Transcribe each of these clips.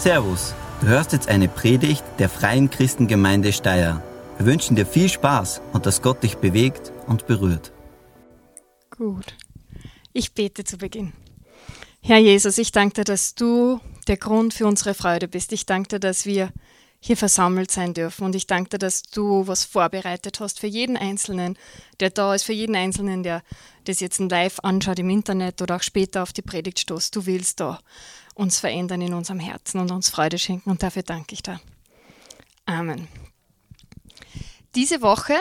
Servus, du hörst jetzt eine Predigt der Freien Christengemeinde Steyr. Wir wünschen dir viel Spaß und dass Gott dich bewegt und berührt. Gut. Ich bete zu Beginn. Herr Jesus, ich danke dir, dass du der Grund für unsere Freude bist. Ich danke dir, dass wir hier versammelt sein dürfen. Und ich danke dir, dass du was vorbereitet hast für jeden Einzelnen, der da ist, für jeden Einzelnen, der das jetzt live anschaut im Internet oder auch später auf die Predigt stoßt. Du willst da uns verändern in unserem Herzen und uns Freude schenken. Und dafür danke ich dir. Amen. Diese Woche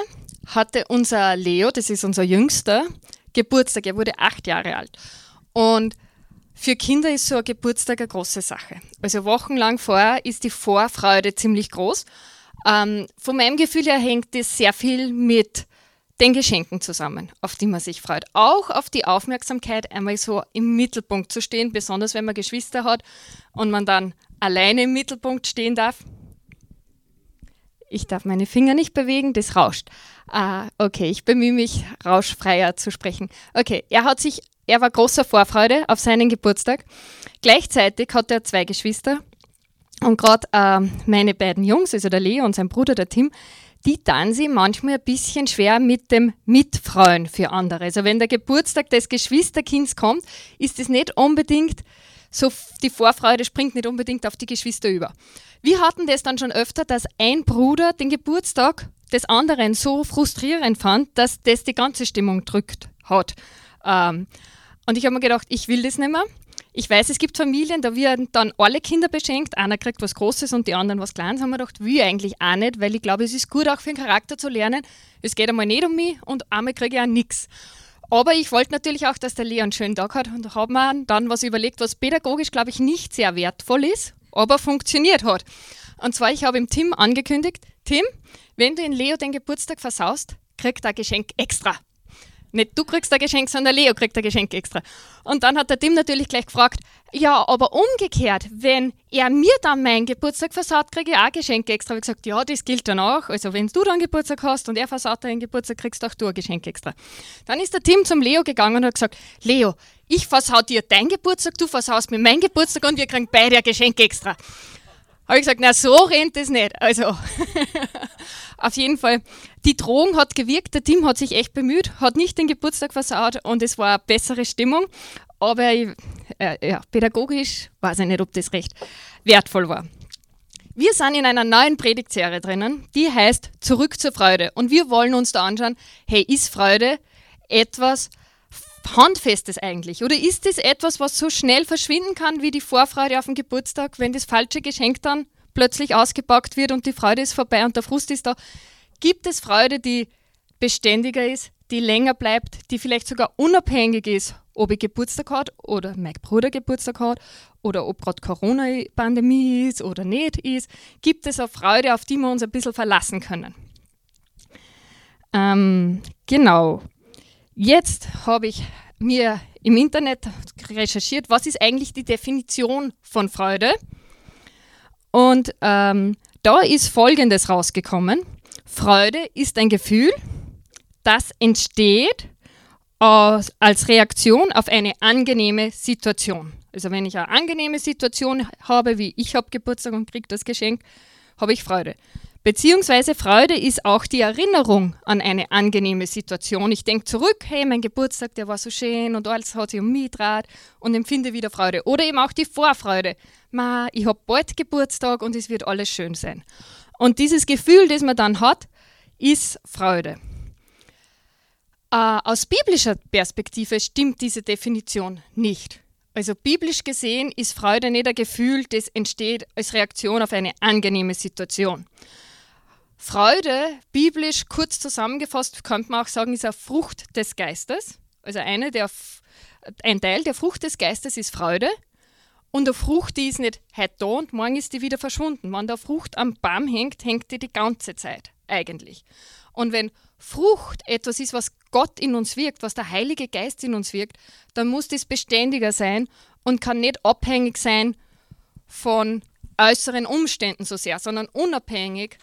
hatte unser Leo, das ist unser Jüngster, Geburtstag. Er wurde acht Jahre alt. Und für Kinder ist so ein Geburtstag eine große Sache. Also wochenlang vorher ist die Vorfreude ziemlich groß. Ähm, von meinem Gefühl her hängt das sehr viel mit den Geschenken zusammen, auf die man sich freut. Auch auf die Aufmerksamkeit, einmal so im Mittelpunkt zu stehen, besonders wenn man Geschwister hat und man dann alleine im Mittelpunkt stehen darf. Ich darf meine Finger nicht bewegen, das rauscht. Ah, okay, ich bemühe mich, rauschfreier zu sprechen. Okay, er hat sich er war großer Vorfreude auf seinen Geburtstag. Gleichzeitig hat er zwei Geschwister. Und gerade äh, meine beiden Jungs, also der Leo und sein Bruder, der Tim, die dann sie manchmal ein bisschen schwer mit dem Mitfreuen für andere. Also wenn der Geburtstag des Geschwisterkinds kommt, ist es nicht unbedingt so, die Vorfreude springt nicht unbedingt auf die Geschwister über. Wir hatten das dann schon öfter, dass ein Bruder den Geburtstag des anderen so frustrierend fand, dass das die ganze Stimmung drückt hat. Ähm, und ich habe mir gedacht, ich will das nicht mehr. Ich weiß, es gibt Familien, da werden dann alle Kinder beschenkt. Einer kriegt was Großes und die anderen was Kleines. Haben wir gedacht, ich eigentlich auch nicht, weil ich glaube, es ist gut auch für den Charakter zu lernen. Es geht einmal nicht um mich und einmal kriege ich auch nichts. Aber ich wollte natürlich auch, dass der Leo einen schönen Tag hat und habe mir dann was überlegt, was pädagogisch, glaube ich, nicht sehr wertvoll ist, aber funktioniert hat. Und zwar, ich habe ihm Tim angekündigt, Tim, wenn du in Leo den Geburtstag versaust, kriegt er ein Geschenk extra. Nicht du kriegst ein Geschenk, sondern Leo kriegt ein Geschenk extra. Und dann hat der Tim natürlich gleich gefragt, ja, aber umgekehrt, wenn er mir dann meinen Geburtstag versaut, kriege ich auch Geschenk extra. Ich gesagt, ja, das gilt dann auch. Also wenn du dann Geburtstag hast und er versaut deinen Geburtstag, kriegst auch du ein Geschenk extra. Dann ist der Tim zum Leo gegangen und hat gesagt, Leo, ich versau dir deinen Geburtstag, du versaust mir meinen Geburtstag und wir kriegen beide ein Geschenk extra. Habe ich gesagt, na so rennt es nicht. Also auf jeden Fall, die Drohung hat gewirkt, der Tim hat sich echt bemüht, hat nicht den Geburtstag versaut und es war eine bessere Stimmung. Aber äh, ja, pädagogisch weiß ich nicht, ob das recht wertvoll war. Wir sind in einer neuen Predigtserie drinnen, die heißt Zurück zur Freude. Und wir wollen uns da anschauen, hey, ist Freude etwas, Handfestes eigentlich? Oder ist es etwas, was so schnell verschwinden kann wie die Vorfreude auf den Geburtstag, wenn das falsche Geschenk dann plötzlich ausgepackt wird und die Freude ist vorbei und der Frust ist da? Gibt es Freude, die beständiger ist, die länger bleibt, die vielleicht sogar unabhängig ist, ob ich Geburtstag hat oder mein Bruder Geburtstag hat oder ob gerade Corona-Pandemie ist oder nicht ist? Gibt es eine Freude, auf die wir uns ein bisschen verlassen können? Ähm, genau. Jetzt habe ich mir im Internet recherchiert, was ist eigentlich die Definition von Freude. Und ähm, da ist Folgendes rausgekommen. Freude ist ein Gefühl, das entsteht aus, als Reaktion auf eine angenehme Situation. Also wenn ich eine angenehme Situation habe, wie ich habe Geburtstag und kriege das Geschenk, habe ich Freude. Beziehungsweise Freude ist auch die Erinnerung an eine angenehme Situation. Ich denke zurück, hey, mein Geburtstag, der war so schön und alles hat sich um mich gedreht und empfinde wieder Freude. Oder eben auch die Vorfreude. Ma, ich habe bald Geburtstag und es wird alles schön sein. Und dieses Gefühl, das man dann hat, ist Freude. Äh, aus biblischer Perspektive stimmt diese Definition nicht. Also biblisch gesehen ist Freude nicht ein Gefühl, das entsteht als Reaktion auf eine angenehme Situation. Freude, biblisch kurz zusammengefasst, könnte man auch sagen, ist eine Frucht des Geistes. Also eine der, ein Teil der Frucht des Geistes ist Freude. Und eine Frucht, die ist nicht heute da und morgen ist die wieder verschwunden. Wenn da Frucht am Baum hängt, hängt die die ganze Zeit eigentlich. Und wenn Frucht etwas ist, was Gott in uns wirkt, was der Heilige Geist in uns wirkt, dann muss das beständiger sein und kann nicht abhängig sein von äußeren Umständen so sehr, sondern unabhängig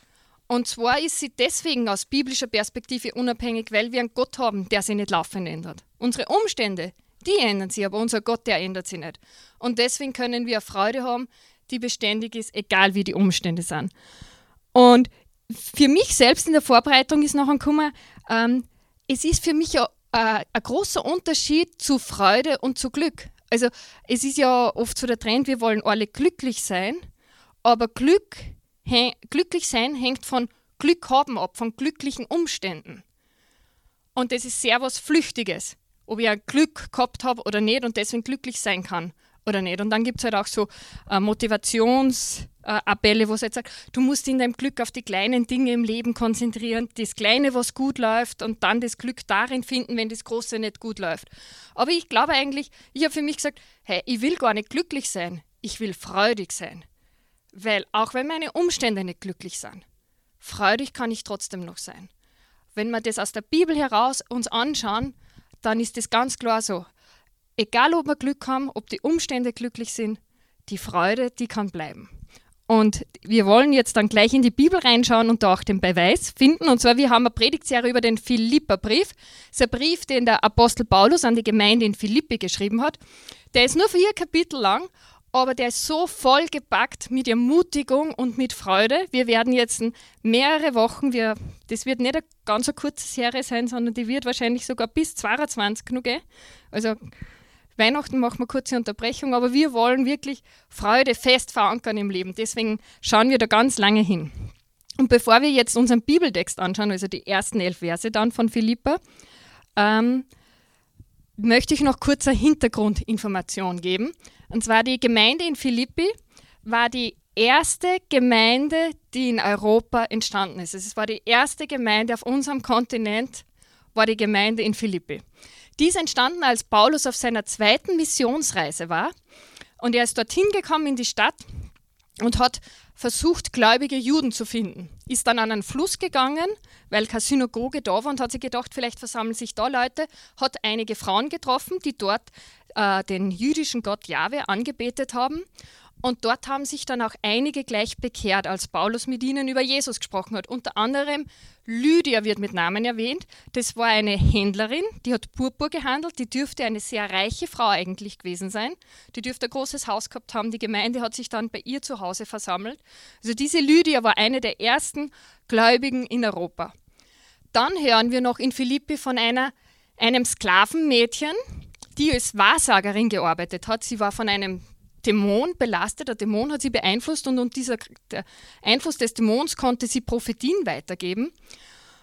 und zwar ist sie deswegen aus biblischer Perspektive unabhängig, weil wir einen Gott haben, der sich nicht laufend ändert. Unsere Umstände, die ändern sich, aber unser Gott, der ändert sich nicht. Und deswegen können wir Freude haben, die beständig ist, egal wie die Umstände sind. Und für mich selbst in der Vorbereitung ist noch ein Kummer, ähm, es ist für mich äh, ein großer Unterschied zu Freude und zu Glück. Also es ist ja oft so der Trend, wir wollen alle glücklich sein, aber Glück, glücklich sein hängt von Glück haben ab, von glücklichen Umständen. Und das ist sehr was Flüchtiges, ob ich ein Glück gehabt habe oder nicht und deswegen glücklich sein kann oder nicht. Und dann gibt es halt auch so äh, Motivationsappelle, äh, wo es halt sagt, du musst in deinem Glück auf die kleinen Dinge im Leben konzentrieren, das Kleine, was gut läuft und dann das Glück darin finden, wenn das Große nicht gut läuft. Aber ich glaube eigentlich, ich habe für mich gesagt, hey, ich will gar nicht glücklich sein, ich will freudig sein. Weil auch wenn meine Umstände nicht glücklich sind, freudig kann ich trotzdem noch sein. Wenn wir das aus der Bibel heraus uns anschauen, dann ist das ganz klar so. Egal, ob wir Glück haben, ob die Umstände glücklich sind, die Freude, die kann bleiben. Und wir wollen jetzt dann gleich in die Bibel reinschauen und da auch den Beweis finden. Und zwar, wir haben eine Predigtserie über den Philipperbrief. Das ist ein Brief, den der Apostel Paulus an die Gemeinde in Philippi geschrieben hat. Der ist nur vier Kapitel lang, aber der ist so voll gepackt mit Ermutigung und mit Freude. Wir werden jetzt mehrere Wochen, wir, das wird nicht eine ganz eine kurze Serie sein, sondern die wird wahrscheinlich sogar bis 22 noch gehen. Also Weihnachten machen wir kurze Unterbrechung, aber wir wollen wirklich Freude fest verankern im Leben. Deswegen schauen wir da ganz lange hin. Und bevor wir jetzt unseren Bibeltext anschauen, also die ersten elf Verse dann von Philippa, ähm, möchte ich noch kurze Hintergrundinformation geben. Und zwar die Gemeinde in Philippi war die erste Gemeinde, die in Europa entstanden ist. Es war die erste Gemeinde auf unserem Kontinent, war die Gemeinde in Philippi. Die ist entstanden, als Paulus auf seiner zweiten Missionsreise war. Und er ist dorthin gekommen in die Stadt und hat versucht, gläubige Juden zu finden. Ist dann an einen Fluss gegangen, weil keine Synagoge da war und hat sich gedacht, vielleicht versammeln sich da Leute. Hat einige Frauen getroffen, die dort äh, den jüdischen Gott Jahwe angebetet haben. Und dort haben sich dann auch einige gleich bekehrt, als Paulus mit ihnen über Jesus gesprochen hat. Unter anderem Lydia wird mit Namen erwähnt. Das war eine Händlerin, die hat Purpur gehandelt. Die dürfte eine sehr reiche Frau eigentlich gewesen sein. Die dürfte ein großes Haus gehabt haben. Die Gemeinde hat sich dann bei ihr zu Hause versammelt. Also diese Lydia war eine der ersten Gläubigen in Europa. Dann hören wir noch in Philippi von einer, einem Sklavenmädchen, die als Wahrsagerin gearbeitet hat. Sie war von einem Dämon belastet, der Dämon hat sie beeinflusst und, und dieser Einfluss des Dämons konnte sie Prophetien weitergeben.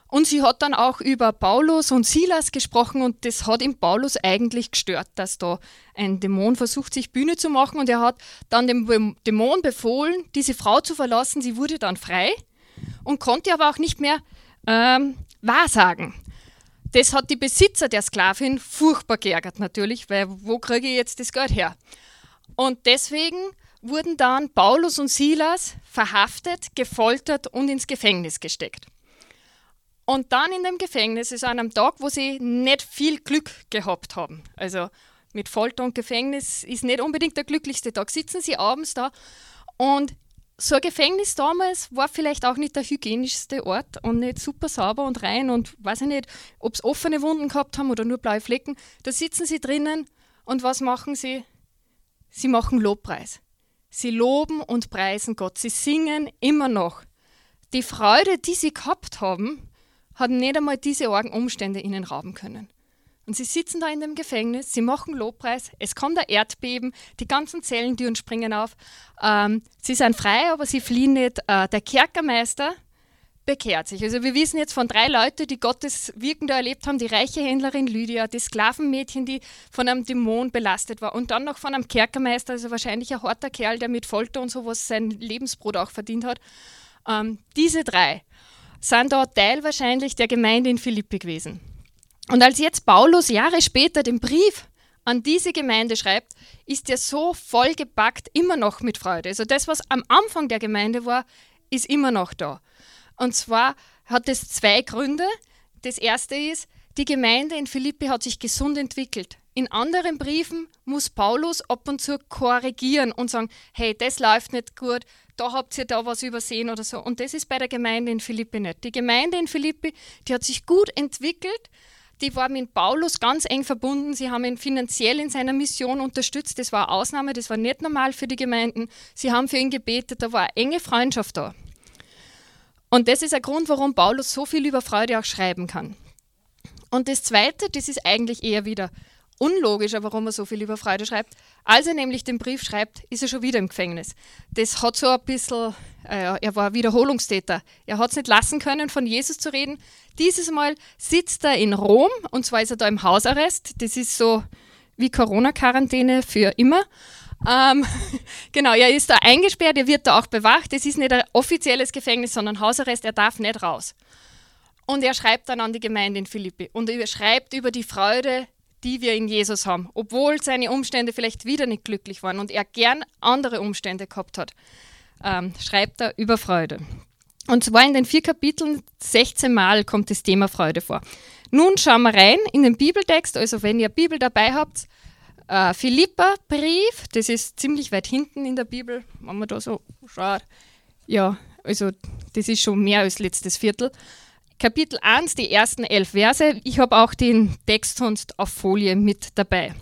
Und sie hat dann auch über Paulus und Silas gesprochen und das hat ihm Paulus eigentlich gestört, dass da ein Dämon versucht, sich Bühne zu machen und er hat dann dem Dämon befohlen, diese Frau zu verlassen. Sie wurde dann frei und konnte aber auch nicht mehr ähm, wahrsagen. Das hat die Besitzer der Sklavin furchtbar geärgert natürlich, weil wo kriege ich jetzt das Geld her? Und deswegen wurden dann Paulus und Silas verhaftet, gefoltert und ins Gefängnis gesteckt. Und dann in dem Gefängnis ist an einem Tag, wo sie nicht viel Glück gehabt haben. Also mit Folter und Gefängnis ist nicht unbedingt der glücklichste Tag. Sitzen sie abends da und so ein Gefängnis damals war vielleicht auch nicht der hygienischste Ort und nicht super sauber und rein und weiß ich nicht, ob sie offene Wunden gehabt haben oder nur blaue Flecken. Da sitzen sie drinnen und was machen sie? Sie machen Lobpreis. Sie loben und preisen Gott. Sie singen immer noch. Die Freude, die sie gehabt haben, hat nicht einmal diese argen Umstände ihnen rauben können. Und sie sitzen da in dem Gefängnis, sie machen Lobpreis, es kommt ein Erdbeben, die ganzen Zellen, die uns springen auf. Ähm, sie sind frei, aber sie fliehen nicht. Äh, der Kerkermeister, bekehrt sich. Also wir wissen jetzt von drei Leuten, die Gottes Wirken da erlebt haben, die reiche Händlerin Lydia, das Sklavenmädchen, die von einem Dämon belastet war und dann noch von einem Kerkermeister, also wahrscheinlich ein harter Kerl, der mit Folter und sowas sein Lebensbrot auch verdient hat. Ähm, diese drei sind da Teil wahrscheinlich der Gemeinde in Philippi gewesen. Und als jetzt Paulus Jahre später den Brief an diese Gemeinde schreibt, ist er so vollgepackt immer noch mit Freude. Also das, was am Anfang der Gemeinde war, ist immer noch da. Und zwar hat es zwei Gründe. Das erste ist, die Gemeinde in Philippi hat sich gesund entwickelt. In anderen Briefen muss Paulus ab und zu korrigieren und sagen, hey, das läuft nicht gut, da habt ihr da was übersehen oder so. Und das ist bei der Gemeinde in Philippi nicht. Die Gemeinde in Philippi, die hat sich gut entwickelt, die war mit Paulus ganz eng verbunden. Sie haben ihn finanziell in seiner Mission unterstützt. Das war eine Ausnahme, das war nicht normal für die Gemeinden. Sie haben für ihn gebetet, da war eine enge Freundschaft da. Und das ist ein Grund, warum Paulus so viel über Freude auch schreiben kann. Und das Zweite, das ist eigentlich eher wieder unlogischer, warum er so viel über Freude schreibt. Als er nämlich den Brief schreibt, ist er schon wieder im Gefängnis. Das hat so ein bisschen, äh, er war Wiederholungstäter. Er hat es nicht lassen können, von Jesus zu reden. Dieses Mal sitzt er in Rom und zwar ist er da im Hausarrest. Das ist so wie Corona-Quarantäne für immer. Ähm, genau, er ist da eingesperrt, er wird da auch bewacht. Es ist nicht ein offizielles Gefängnis, sondern Hausarrest, er darf nicht raus. Und er schreibt dann an die Gemeinde in Philippi und er schreibt über die Freude, die wir in Jesus haben, obwohl seine Umstände vielleicht wieder nicht glücklich waren und er gern andere Umstände gehabt hat, ähm, schreibt er über Freude. Und zwar in den vier Kapiteln 16 Mal kommt das Thema Freude vor. Nun schauen wir rein in den Bibeltext, also wenn ihr Bibel dabei habt, äh, Philippa-Brief, das ist ziemlich weit hinten in der Bibel, wenn man da so schaut. Ja, also das ist schon mehr als letztes Viertel. Kapitel 1, die ersten elf Verse. Ich habe auch den Text sonst auf Folie mit dabei.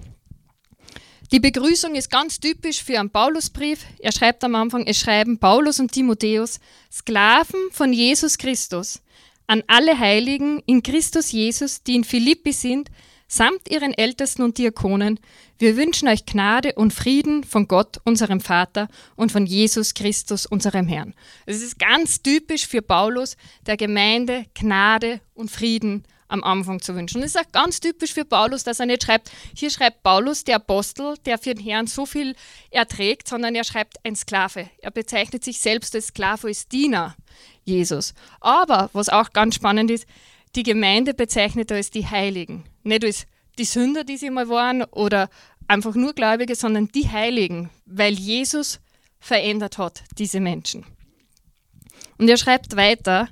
Die Begrüßung ist ganz typisch für einen Paulusbrief. Er schreibt am Anfang, es schreiben Paulus und Timotheus, Sklaven von Jesus Christus, an alle Heiligen in Christus Jesus, die in Philippi sind, samt ihren Ältesten und Diakonen. Wir wünschen euch Gnade und Frieden von Gott, unserem Vater, und von Jesus Christus, unserem Herrn. Es ist ganz typisch für Paulus, der Gemeinde Gnade und Frieden am Anfang zu wünschen. Und es ist auch ganz typisch für Paulus, dass er nicht schreibt, hier schreibt Paulus, der Apostel, der für den Herrn so viel erträgt, sondern er schreibt ein Sklave. Er bezeichnet sich selbst als Sklave, als Diener Jesus. Aber, was auch ganz spannend ist, die Gemeinde bezeichnet als die Heiligen. Nicht als die Sünder, die sie mal waren oder einfach nur Gläubige, sondern die Heiligen, weil Jesus verändert hat, diese Menschen. Und er schreibt weiter,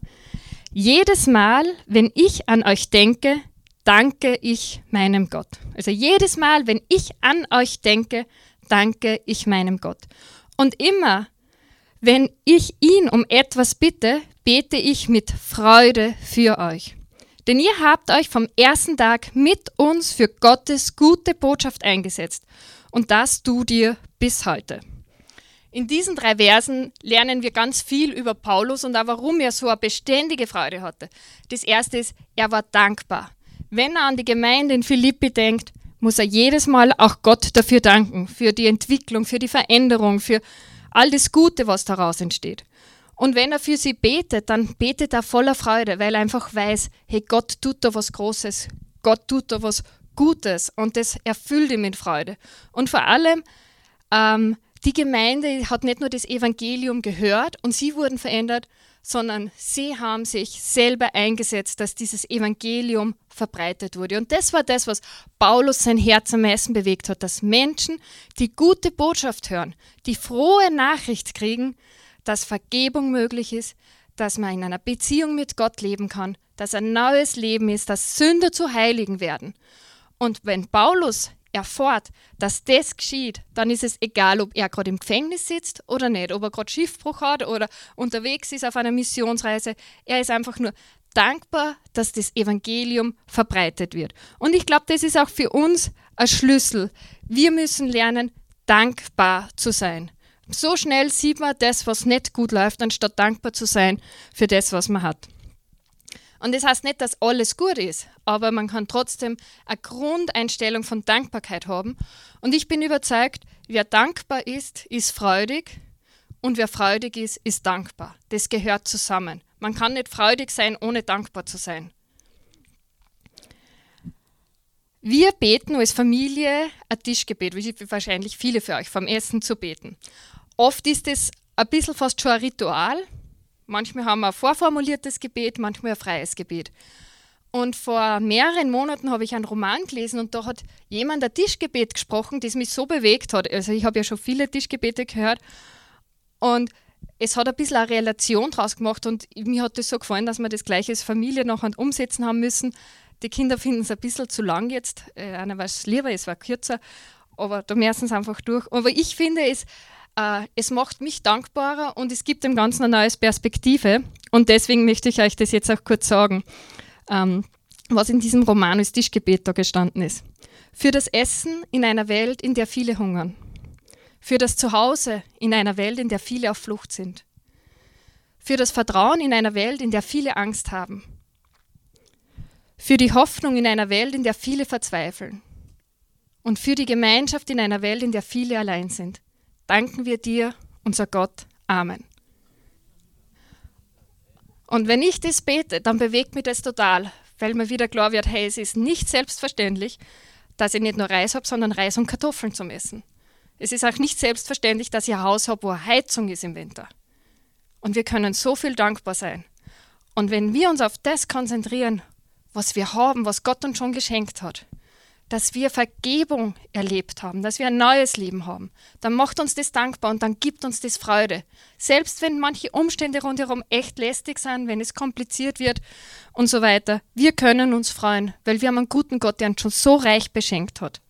jedes Mal, wenn ich an euch denke, danke ich meinem Gott. Also jedes Mal, wenn ich an euch denke, danke ich meinem Gott. Und immer, wenn ich ihn um etwas bitte, bete ich mit Freude für euch. Denn ihr habt euch vom ersten Tag mit uns für Gottes gute Botschaft eingesetzt. Und das tut ihr bis heute. In diesen drei Versen lernen wir ganz viel über Paulus und auch warum er so eine beständige Freude hatte. Das erste ist, er war dankbar. Wenn er an die Gemeinde in Philippi denkt, muss er jedes Mal auch Gott dafür danken, für die Entwicklung, für die Veränderung, für all das Gute, was daraus entsteht. Und wenn er für sie betet, dann betet er voller Freude, weil er einfach weiß, hey, Gott tut da was Großes, Gott tut da was Gutes und das erfüllt ihn mit Freude. Und vor allem, ähm, die Gemeinde hat nicht nur das Evangelium gehört und sie wurden verändert, sondern sie haben sich selber eingesetzt, dass dieses Evangelium verbreitet wurde. Und das war das, was Paulus sein Herz am meisten bewegt hat, dass Menschen die gute Botschaft hören, die frohe Nachricht kriegen, dass Vergebung möglich ist, dass man in einer Beziehung mit Gott leben kann, dass ein neues Leben ist, dass Sünder zu Heiligen werden. Und wenn Paulus erfährt, dass das geschieht, dann ist es egal, ob er gerade im Gefängnis sitzt oder nicht, ob er gerade Schiffbruch hat oder unterwegs ist auf einer Missionsreise. Er ist einfach nur dankbar, dass das Evangelium verbreitet wird. Und ich glaube, das ist auch für uns ein Schlüssel. Wir müssen lernen, dankbar zu sein. So schnell sieht man das, was nicht gut läuft, anstatt dankbar zu sein für das, was man hat. Und das heißt nicht, dass alles gut ist, aber man kann trotzdem eine Grundeinstellung von Dankbarkeit haben. Und ich bin überzeugt, wer dankbar ist, ist freudig und wer freudig ist, ist dankbar. Das gehört zusammen. Man kann nicht freudig sein, ohne dankbar zu sein. Wir beten als Familie ein Tischgebet, wie wahrscheinlich viele für euch, vom Essen zu beten. Oft ist es ein bisschen fast schon ein Ritual. Manchmal haben wir ein vorformuliertes Gebet, manchmal ein freies Gebet. Und vor mehreren Monaten habe ich einen Roman gelesen und da hat jemand ein Tischgebet gesprochen, das mich so bewegt hat. Also ich habe ja schon viele Tischgebete gehört und es hat ein bisschen eine Relation draus gemacht und mir hat das so gefallen, dass wir das gleiche als Familie noch umsetzen haben müssen. Die Kinder finden es ein bisschen zu lang jetzt. Äh, einer weiß lieber, es war kürzer, aber da müssen sie einfach durch. Aber ich finde es äh, es macht mich dankbarer und es gibt dem Ganzen eine neue Perspektive. Und deswegen möchte ich euch das jetzt auch kurz sagen. Ähm, was in diesem Romanus Tischgebet da gestanden ist. Für das Essen in einer Welt, in der viele hungern. Für das Zuhause in einer Welt, in der viele auf Flucht sind. Für das Vertrauen in einer Welt, in der viele Angst haben. Für die Hoffnung in einer Welt, in der viele verzweifeln. Und für die Gemeinschaft in einer Welt, in der viele allein sind. Danken wir dir, unser Gott. Amen. Und wenn ich das bete, dann bewegt mich das total, weil mir wieder klar wird, hey, es ist nicht selbstverständlich, dass ich nicht nur Reis habe, sondern Reis und Kartoffeln zum Essen. Es ist auch nicht selbstverständlich, dass ich ein Haus habe, wo Heizung ist im Winter. Und wir können so viel dankbar sein. Und wenn wir uns auf das konzentrieren, was wir haben, was Gott uns schon geschenkt hat, dass wir Vergebung erlebt haben, dass wir ein neues Leben haben, dann macht uns das dankbar und dann gibt uns das Freude. Selbst wenn manche Umstände rundherum echt lästig sind, wenn es kompliziert wird und so weiter, wir können uns freuen, weil wir haben einen guten Gott, der uns schon so reich beschenkt hat.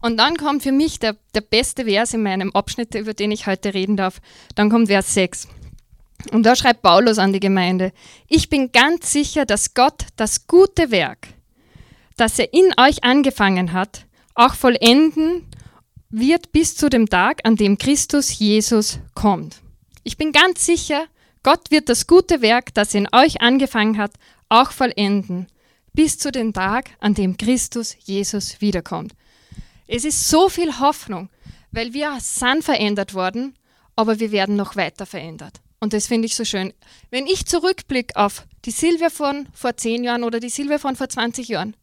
Und dann kommt für mich der, der beste Vers in meinem Abschnitt, über den ich heute reden darf. Dann kommt Vers 6. Und da schreibt Paulus an die Gemeinde, ich bin ganz sicher, dass Gott das gute Werk, das er in euch angefangen hat, auch vollenden wird bis zu dem Tag, an dem Christus Jesus kommt. Ich bin ganz sicher, Gott wird das gute Werk, das er in euch angefangen hat, auch vollenden, bis zu dem Tag, an dem Christus Jesus wiederkommt. Es ist so viel Hoffnung, weil wir sind verändert worden, aber wir werden noch weiter verändert. Und das finde ich so schön. Wenn ich zurückblicke auf die Silvia von vor zehn Jahren oder die Silvia von vor 20 Jahren,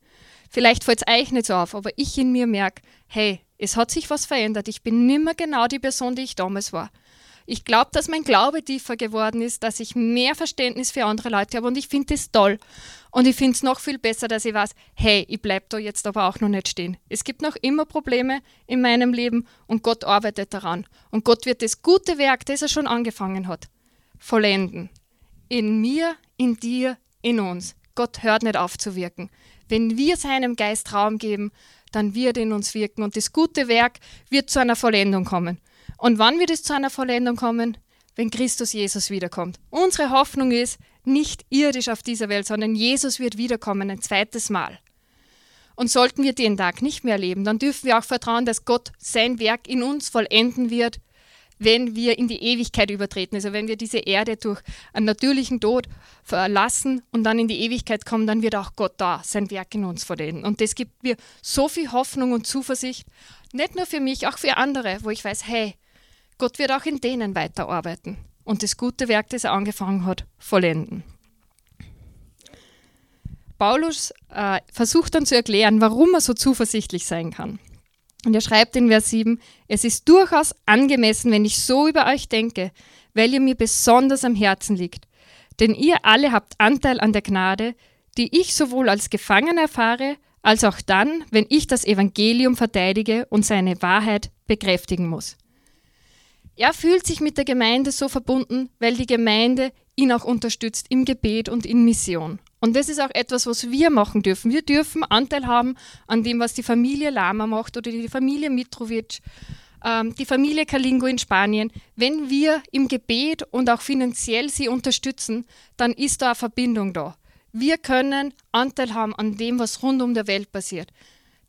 Vielleicht fällt es euch nicht so auf, aber ich in mir merke, hey, es hat sich was verändert. Ich bin nimmer genau die Person, die ich damals war. Ich glaube, dass mein Glaube tiefer geworden ist, dass ich mehr Verständnis für andere Leute habe und ich finde das toll. Und ich finde es noch viel besser, dass ich weiß, hey, ich bleibe da jetzt aber auch noch nicht stehen. Es gibt noch immer Probleme in meinem Leben und Gott arbeitet daran. Und Gott wird das gute Werk, das er schon angefangen hat, vollenden. In mir, in dir, in uns. Gott hört nicht auf zu wirken. Wenn wir seinem Geist Raum geben, dann wird in uns wirken und das gute Werk wird zu einer Vollendung kommen. Und wann wird es zu einer Vollendung kommen? Wenn Christus Jesus wiederkommt. Unsere Hoffnung ist nicht irdisch auf dieser Welt, sondern Jesus wird wiederkommen ein zweites Mal. Und sollten wir den Tag nicht mehr erleben, dann dürfen wir auch vertrauen, dass Gott sein Werk in uns vollenden wird wenn wir in die Ewigkeit übertreten. Also wenn wir diese Erde durch einen natürlichen Tod verlassen und dann in die Ewigkeit kommen, dann wird auch Gott da sein Werk in uns vollenden. Und das gibt mir so viel Hoffnung und Zuversicht, nicht nur für mich, auch für andere, wo ich weiß, hey, Gott wird auch in denen weiterarbeiten und das gute Werk, das er angefangen hat, vollenden. Paulus äh, versucht dann zu erklären, warum er so zuversichtlich sein kann. Und er schreibt in Vers 7, es ist durchaus angemessen, wenn ich so über euch denke, weil ihr mir besonders am Herzen liegt. Denn ihr alle habt Anteil an der Gnade, die ich sowohl als Gefangener erfahre, als auch dann, wenn ich das Evangelium verteidige und seine Wahrheit bekräftigen muss. Er fühlt sich mit der Gemeinde so verbunden, weil die Gemeinde ihn auch unterstützt im Gebet und in Mission. Und das ist auch etwas, was wir machen dürfen. Wir dürfen Anteil haben an dem, was die Familie Lama macht oder die Familie Mitrovic, ähm, die Familie Kalingo in Spanien. Wenn wir im Gebet und auch finanziell sie unterstützen, dann ist da eine Verbindung da. Wir können Anteil haben an dem, was rund um der Welt passiert.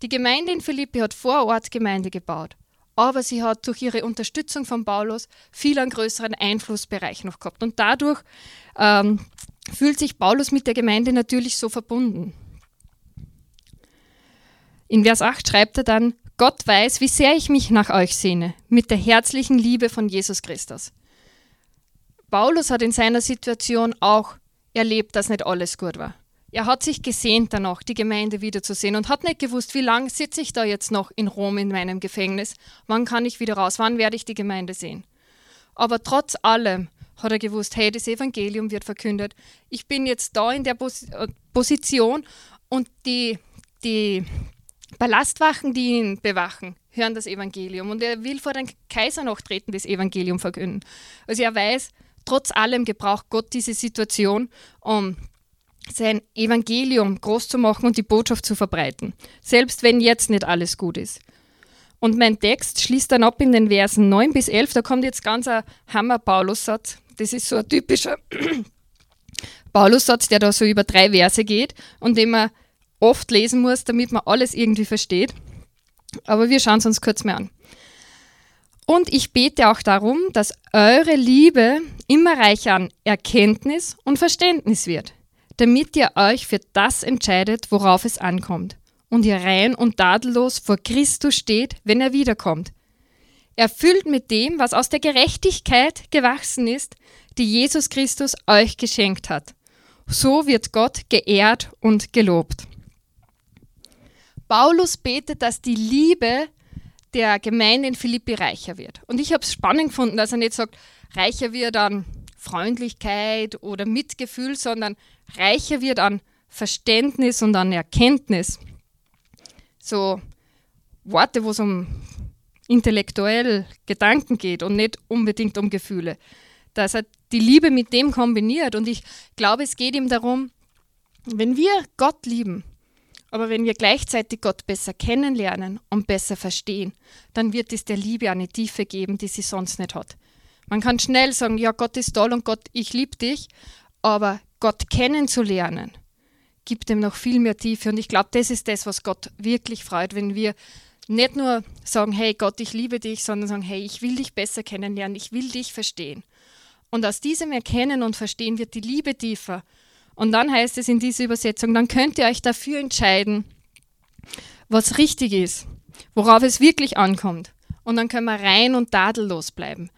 Die Gemeinde in Philippi hat vor Ort Gemeinde gebaut, aber sie hat durch ihre Unterstützung von Paulus viel einen größeren Einflussbereich noch gehabt. Und dadurch ähm, fühlt sich Paulus mit der Gemeinde natürlich so verbunden. In Vers 8 schreibt er dann, Gott weiß, wie sehr ich mich nach euch sehne, mit der herzlichen Liebe von Jesus Christus. Paulus hat in seiner Situation auch erlebt, dass nicht alles gut war. Er hat sich gesehnt danach, die Gemeinde wiederzusehen und hat nicht gewusst, wie lange sitze ich da jetzt noch in Rom in meinem Gefängnis, wann kann ich wieder raus, wann werde ich die Gemeinde sehen. Aber trotz allem hat er gewusst, hey, das Evangelium wird verkündet. Ich bin jetzt da in der Pos äh, Position und die, die Ballastwachen, die ihn bewachen, hören das Evangelium. Und er will vor den Kaiser noch treten, das Evangelium verkünden. Also er weiß, trotz allem gebraucht Gott diese Situation, um sein Evangelium groß zu machen und die Botschaft zu verbreiten. Selbst wenn jetzt nicht alles gut ist. Und mein Text schließt dann ab in den Versen 9 bis 11. Da kommt jetzt ganz ein Hammer-Paulus-Satz. Das ist so ein typischer Paulus-Satz, der da so über drei Verse geht und den man oft lesen muss, damit man alles irgendwie versteht. Aber wir schauen es uns kurz mal an. Und ich bete auch darum, dass eure Liebe immer reicher an Erkenntnis und Verständnis wird, damit ihr euch für das entscheidet, worauf es ankommt, und ihr rein und tadellos vor Christus steht, wenn er wiederkommt. Erfüllt mit dem, was aus der Gerechtigkeit gewachsen ist, die Jesus Christus euch geschenkt hat. So wird Gott geehrt und gelobt. Paulus betet, dass die Liebe der Gemeinde in Philippi reicher wird. Und ich habe es spannend gefunden, dass er nicht sagt, reicher wird an Freundlichkeit oder Mitgefühl, sondern reicher wird an Verständnis und an Erkenntnis. So Worte, wo es um intellektuell Gedanken geht und nicht unbedingt um Gefühle. Dass er die Liebe mit dem kombiniert. Und ich glaube, es geht ihm darum, wenn wir Gott lieben, aber wenn wir gleichzeitig Gott besser kennenlernen und besser verstehen, dann wird es der Liebe eine Tiefe geben, die sie sonst nicht hat. Man kann schnell sagen, ja, Gott ist toll und Gott, ich liebe dich, aber Gott kennenzulernen, gibt ihm noch viel mehr Tiefe. Und ich glaube, das ist das, was Gott wirklich freut, wenn wir nicht nur sagen, hey Gott, ich liebe dich, sondern sagen, hey, ich will dich besser kennenlernen, ich will dich verstehen. Und aus diesem Erkennen und Verstehen wird die Liebe tiefer und dann heißt es in dieser Übersetzung, dann könnt ihr euch dafür entscheiden, was richtig ist, worauf es wirklich ankommt. Und dann können wir rein und tadellos bleiben.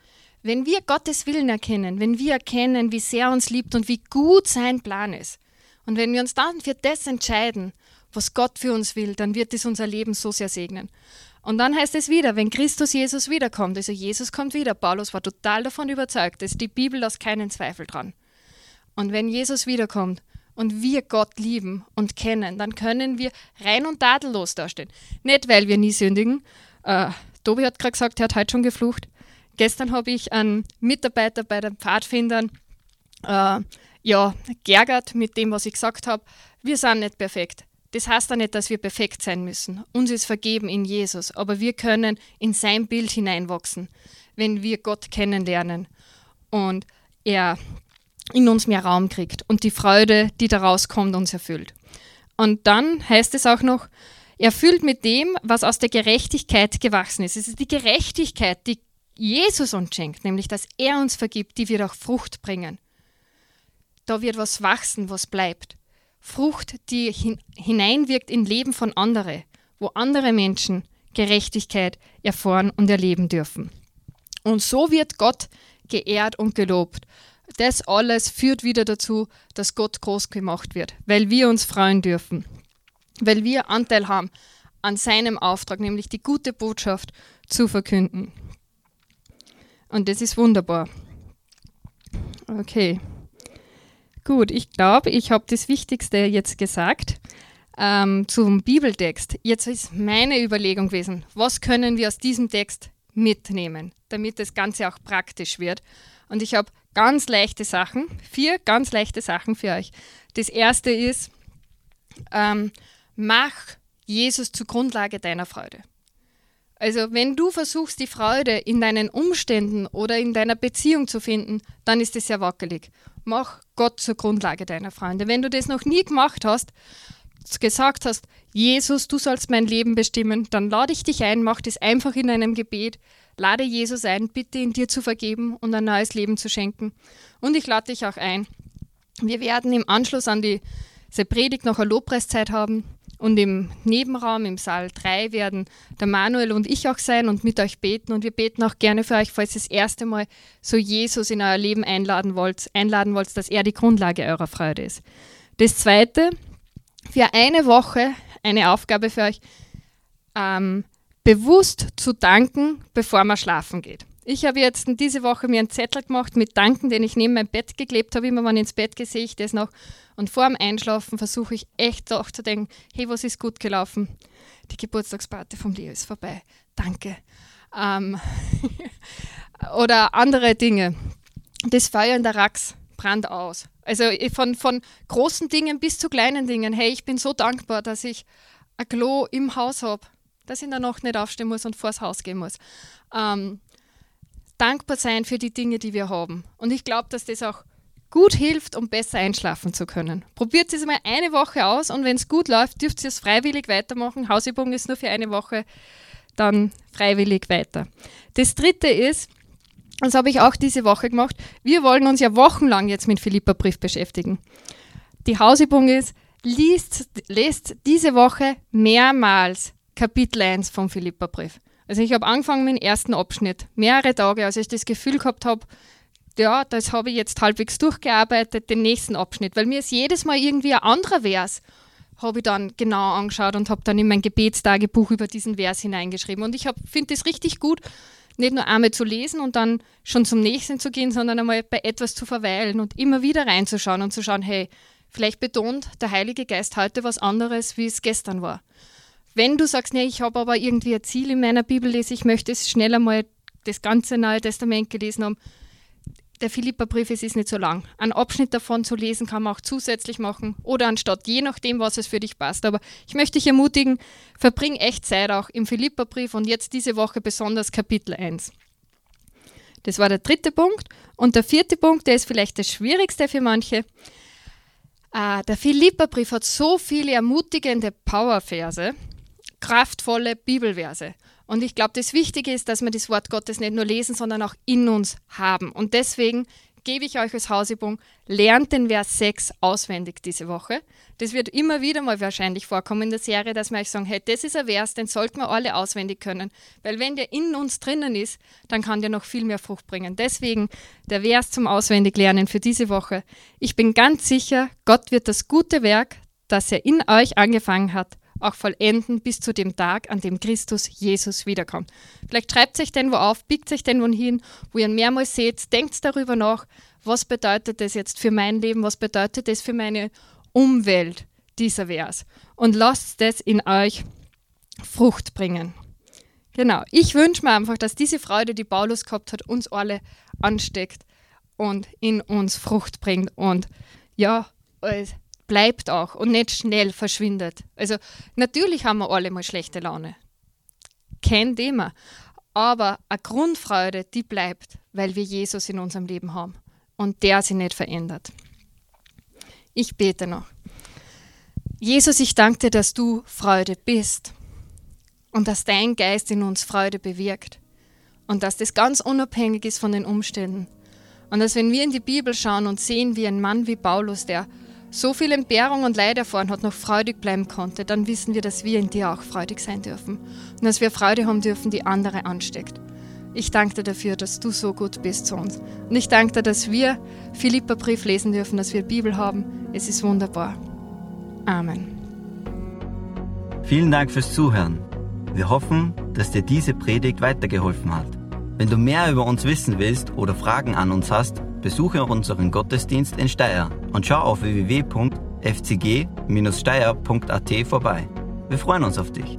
Wenn wir Gottes Willen erkennen, wenn wir erkennen, wie sehr er uns liebt und wie gut sein Plan ist, und wenn wir uns dann für das entscheiden, was Gott für uns will, dann wird es unser Leben so sehr segnen. Und dann heißt es wieder, wenn Christus Jesus wiederkommt, also Jesus kommt wieder, Paulus war total davon überzeugt, dass die Bibel lässt keinen Zweifel dran. Und wenn Jesus wiederkommt und wir Gott lieben und kennen, dann können wir rein und tadellos dastehen. Nicht, weil wir nie sündigen. Äh, Tobi hat gerade gesagt, er hat heute schon geflucht. Gestern habe ich einen Mitarbeiter bei den Pfadfindern äh, ja, geärgert mit dem, was ich gesagt habe. Wir sind nicht perfekt. Das heißt ja nicht, dass wir perfekt sein müssen. Uns ist vergeben in Jesus, aber wir können in sein Bild hineinwachsen, wenn wir Gott kennenlernen. Und er in uns mehr Raum kriegt und die Freude, die daraus kommt, uns erfüllt. Und dann heißt es auch noch, erfüllt mit dem, was aus der Gerechtigkeit gewachsen ist. Es ist die Gerechtigkeit, die Jesus uns schenkt, nämlich dass er uns vergibt, die wird auch Frucht bringen. Da wird was wachsen, was bleibt. Frucht, die hineinwirkt in Leben von anderen, wo andere Menschen Gerechtigkeit erfahren und erleben dürfen. Und so wird Gott geehrt und gelobt das alles führt wieder dazu, dass Gott groß gemacht wird, weil wir uns freuen dürfen, weil wir Anteil haben an seinem Auftrag, nämlich die gute Botschaft zu verkünden. Und das ist wunderbar. Okay. Gut, ich glaube, ich habe das Wichtigste jetzt gesagt ähm, zum Bibeltext. Jetzt ist meine Überlegung gewesen, was können wir aus diesem Text mitnehmen, damit das Ganze auch praktisch wird. Und ich habe ganz leichte Sachen, vier ganz leichte Sachen für euch. Das erste ist, ähm, mach Jesus zur Grundlage deiner Freude. Also wenn du versuchst, die Freude in deinen Umständen oder in deiner Beziehung zu finden, dann ist es sehr wackelig. Mach Gott zur Grundlage deiner Freunde. Wenn du das noch nie gemacht hast, gesagt hast, Jesus, du sollst mein Leben bestimmen, dann lade ich dich ein, mach das einfach in einem Gebet, lade Jesus ein, bitte ihn dir zu vergeben und ein neues Leben zu schenken. Und ich lade dich auch ein. Wir werden im Anschluss an die, diese Predigt noch eine Lobpreiszeit haben und im Nebenraum, im Saal 3, werden der Manuel und ich auch sein und mit euch beten. Und wir beten auch gerne für euch, falls ihr das erste Mal so Jesus in euer Leben einladen wollt, einladen wollt, dass er die Grundlage eurer Freude ist. Das Zweite, für eine Woche eine Aufgabe für euch, ähm, bewusst zu danken, bevor man schlafen geht. Ich habe jetzt diese Woche mir einen Zettel gemacht mit Danken, den ich neben mein Bett geklebt habe. Immer wenn ich ins Bett gehe, sehe ich das noch. Und vor dem Einschlafen versuche ich echt auch zu denken, hey, was ist gut gelaufen? Die Geburtstagsparty vom Leo ist vorbei. Danke. Ähm oder andere Dinge. Das Feuer in der Rax brannt aus. Also von, von großen Dingen bis zu kleinen Dingen. Hey, ich bin so dankbar, dass ich ein Klo im Haus habe, dass ich in der Nacht nicht aufstehen muss und vors Haus gehen muss. Ähm, dankbar sein für die Dinge, die wir haben. Und ich glaube, dass das auch gut hilft, um besser einschlafen zu können. Probiert es mal eine Woche aus und wenn es gut läuft, dürft ihr es freiwillig weitermachen. Hausübung ist nur für eine Woche, dann freiwillig weiter. Das dritte ist, das habe ich auch diese Woche gemacht, wir wollen uns ja wochenlang jetzt mit Philippa-Brief beschäftigen. Die Hausübung ist, liest, lest diese Woche mehrmals Kapitel 1 vom Philippa-Brief. Also ich habe angefangen mit dem ersten Abschnitt, mehrere Tage, als ich das Gefühl gehabt habe, ja, das habe ich jetzt halbwegs durchgearbeitet, den nächsten Abschnitt, weil mir ist jedes Mal irgendwie ein anderer Vers, habe ich dann genau angeschaut und habe dann in mein Gebetstagebuch über diesen Vers hineingeschrieben. Und ich finde es richtig gut, nicht nur einmal zu lesen und dann schon zum nächsten zu gehen, sondern einmal bei etwas zu verweilen und immer wieder reinzuschauen und zu schauen, hey, vielleicht betont der Heilige Geist heute was anderes, wie es gestern war. Wenn du sagst, nee, ich habe aber irgendwie ein Ziel in meiner Bibel lese, ich möchte es schnell einmal das ganze Neue Testament gelesen haben, der Philippa-Brief ist nicht so lang. Ein Abschnitt davon zu lesen kann man auch zusätzlich machen oder anstatt, je nachdem, was es für dich passt. Aber ich möchte dich ermutigen, verbring echt Zeit auch im Philippa-Brief und jetzt diese Woche besonders Kapitel 1. Das war der dritte Punkt. Und der vierte Punkt, der ist vielleicht das Schwierigste für manche. Äh, der Philippa-Brief hat so viele ermutigende Powerverse, kraftvolle Bibelverse. Und ich glaube, das Wichtige ist, dass wir das Wort Gottes nicht nur lesen, sondern auch in uns haben. Und deswegen gebe ich euch als Hausübung, lernt den Vers 6 auswendig diese Woche. Das wird immer wieder mal wahrscheinlich vorkommen in der Serie, dass wir euch sagen, hey, das ist ein Vers, den sollten wir alle auswendig können. Weil wenn der in uns drinnen ist, dann kann der noch viel mehr Frucht bringen. Deswegen der Vers zum Auswendiglernen für diese Woche. Ich bin ganz sicher, Gott wird das gute Werk, das er in euch angefangen hat, auch vollenden bis zu dem Tag, an dem Christus Jesus wiederkommt. Vielleicht schreibt sich denn wo auf, biegt sich denn wo hin, wo ihr ihn mehrmals seht, denkt darüber nach, was bedeutet das jetzt für mein Leben, was bedeutet das für meine Umwelt, dieser Vers. Und lasst das in euch Frucht bringen. Genau, ich wünsche mir einfach, dass diese Freude, die Paulus gehabt hat, uns alle ansteckt und in uns Frucht bringt und ja, bleibt auch und nicht schnell verschwindet. Also natürlich haben wir alle mal schlechte Laune. Kein Thema. Aber eine Grundfreude, die bleibt, weil wir Jesus in unserem Leben haben und der sich nicht verändert. Ich bete noch. Jesus, ich danke dir, dass du Freude bist und dass dein Geist in uns Freude bewirkt und dass das ganz unabhängig ist von den Umständen. Und dass wenn wir in die Bibel schauen und sehen, wie ein Mann wie Paulus, der so viel Entbehrung und Leid erfahren hat, noch freudig bleiben konnte, dann wissen wir, dass wir in dir auch freudig sein dürfen und dass wir Freude haben dürfen, die andere ansteckt. Ich danke dir dafür, dass du so gut bist zu uns. Und ich danke dir, dass wir Philippa Brief lesen dürfen, dass wir Bibel haben. Es ist wunderbar. Amen. Vielen Dank fürs Zuhören. Wir hoffen, dass dir diese Predigt weitergeholfen hat. Wenn du mehr über uns wissen willst oder Fragen an uns hast, besuche unseren Gottesdienst in Steyr und schau auf www.fcg-steyr.at vorbei. Wir freuen uns auf dich.